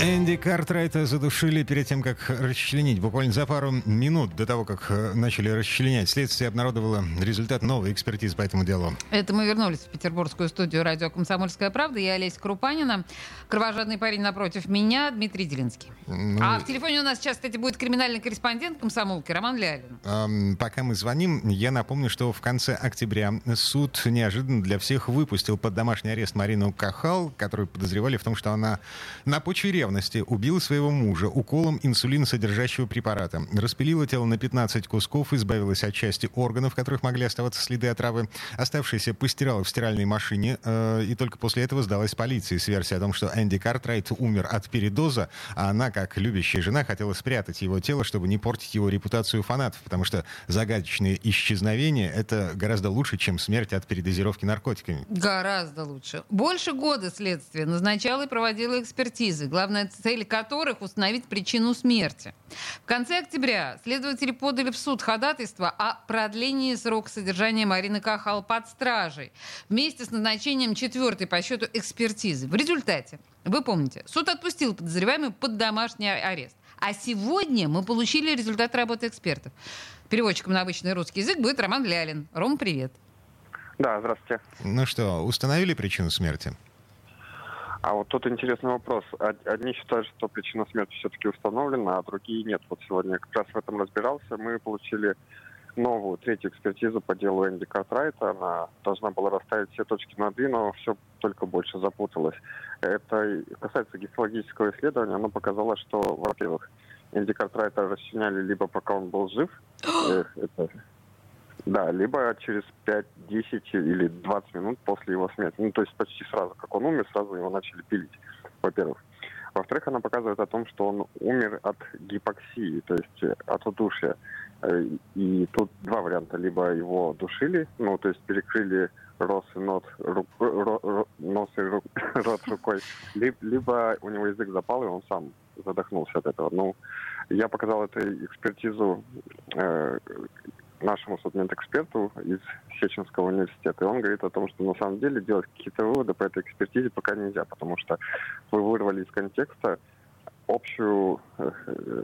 Энди Картрайта задушили перед тем, как расчленить. Буквально за пару минут до того, как э, начали расчленять, следствие обнародовало результат новой экспертизы по этому делу. Это мы вернулись в петербургскую студию радио «Комсомольская правда». Я Олеся Крупанина. Кровожадный парень напротив меня Дмитрий Делинский. Ну, А в телефоне у нас сейчас, кстати, будет криминальный корреспондент комсомолки Роман Лялин. Эм, Пока мы звоним, я напомню, что в конце октября суд неожиданно для всех выпустил под домашний арест Марину Кахал, которую подозревали в том, что она на почве ревности убила своего мужа уколом инсулиносодержащего препарата, распилила тело на 15 кусков, избавилась от части органов, в которых могли оставаться следы отравы, оставшиеся постирала в стиральной машине э, и только после этого сдалась полиции с версией о том, что Энди Картрайт умер от передоза, а она, как любящая жена, хотела спрятать его тело, чтобы не портить его репутацию фанатов, потому что загадочные исчезновения — это гораздо лучше, чем смерть от передозировки наркотиками. Гораздо лучше. Больше года следствие назначало и проводило экспертизы, главная цель которых установить причину смерти. В конце октября следователи подали в суд ходатайство о продлении срока содержания Марины Кахал под стражей вместе с назначением четвертой по счету экспертизы. В результате, вы помните, суд отпустил подозреваемую под домашний арест. А сегодня мы получили результат работы экспертов. Переводчиком на обычный русский язык будет Роман Лялин. Ром, привет. Да, здравствуйте. Ну что, установили причину смерти? А вот тут интересный вопрос. Од- Одни считают, что причина смерти все-таки установлена, а другие нет. Вот сегодня я как раз в этом разбирался. Мы получили новую, третью экспертизу по делу Энди Картрайта. Она должна была расставить все точки над «и», но все только больше запуталось. Это касается гистологического исследования. Оно показало, что, во-первых, Энди Картрайта расчленяли либо пока он был жив, э, это да, либо через 5, 10 или 20 минут после его смерти. Ну, то есть почти сразу, как он умер, сразу его начали пилить, во-первых. Во-вторых, она показывает о том, что он умер от гипоксии, то есть э, от удушья. Э, И тут два варианта. Либо его душили, ну, то есть перекрыли рот и нос, рук- ро- ро- нос и ру- рот рукой, ли- либо у него язык запал, и он сам задохнулся от этого. Ну, я показал эту экспертизу э, нашему судмедэксперту из Сеченского университета, и он говорит о том, что на самом деле делать какие-то выводы по этой экспертизе пока нельзя, потому что вы вырвали из контекста общую, э, э,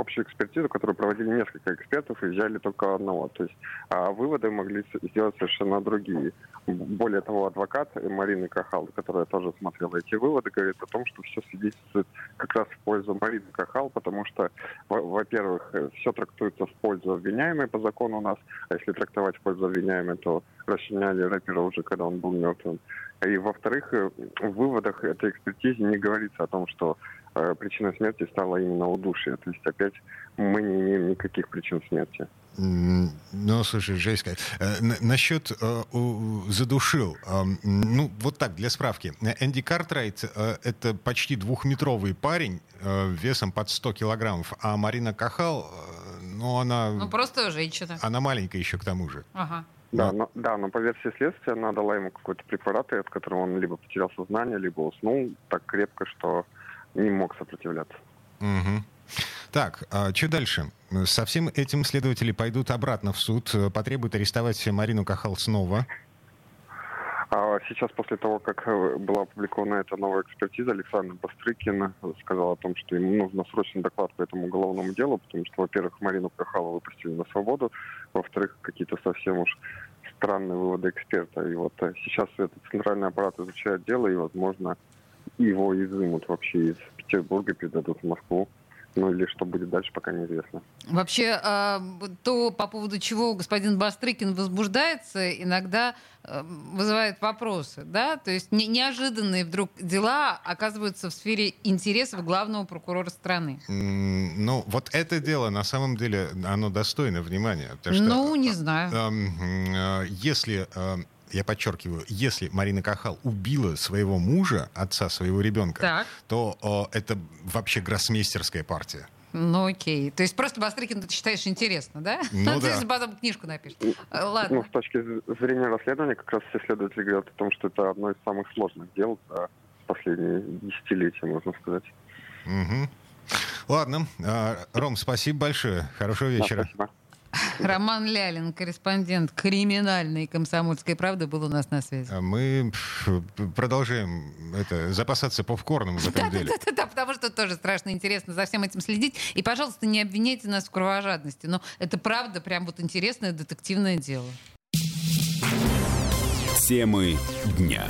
общую экспертизу, которую проводили несколько экспертов и взяли только одного. То есть а выводы могли сделать совершенно другие. Более того, адвокат Марины Кахал, которая тоже смотрела эти выводы, говорит о том, что все свидетельствует как раз в пользу Марины Кахал, потому что, во- во-первых, все трактуется в пользу обвиняемой по закону у нас, а если трактовать в пользу обвиняемой, то расчленяли рэпера уже, когда он был мертвым. И, во-вторых, э, в выводах этой экспертизы не говорится о том, что э, причиной смерти стала именно удушье. То есть опять мы не имеем никаких причин смерти. Ну, слушай, жесть как. Э, Насчет э, задушил. Ну, вот так, для справки. Энди Картрайт э, — это почти двухметровый парень весом под 100 килограммов, а Марина Кахал, ну, она, Ну, просто женщина. она маленькая еще к тому же. Ага. Да, но, да, но по версии следствия она дала ему какой-то препарат, от которого он либо потерял сознание, либо уснул так крепко, что не мог сопротивляться. Мгм. Так, что дальше? Со всем этим следователи пойдут обратно в суд, потребуют арестовать Марину Кахал снова. А сейчас, после того, как э, была опубликована эта новая экспертиза, Александр Бастрыкин сказал о том, что ему нужно срочный доклад по этому уголовному делу, потому что, во-первых, Марину Кахалу выпустили на свободу, во-вторых, какие-то совсем уж странные выводы эксперта. И вот э, сейчас этот центральный аппарат изучает дело, и, возможно, его изымут вообще из Петербурга, передадут в Москву. Ну или что будет дальше, пока неизвестно. Вообще, а, то, по поводу чего господин Бастрыкин возбуждается, иногда э, вызывает вопросы, да? То есть не- неожиданные вдруг дела оказываются в сфере интересов главного прокурора страны. Ну, вот это дело, на самом деле, оно достойно внимания. что, Ну, не знаю. э, если, я подчеркиваю, если Марина Кахал убила своего мужа, отца своего ребенка, Так. то э, это вообще гроссмейстерская партия. Ну окей. То есть просто Бастрыкин ты считаешь интересно, да? Ну, Ты да. потом книжку напишешь. Э, Ну, Ладно. с точки зрения расследования, как раз все следователи говорят о том, что это одно из самых сложных дел за последние десятилетия, можно сказать. Мгм. Ладно. А, Ром, спасибо большое. Хорошего Да, вечера. спасибо. Роман Лялин, корреспондент криминальной комсомольской правды, был у нас на связи. А Мы продолжаем это, запасаться попкорном в этом деле. Да-да-да, потому что тоже страшно интересно за всем этим следить. И, пожалуйста, не обвиняйте нас в кровожадности. Но это правда прям вот интересное детективное дело. Темы дня.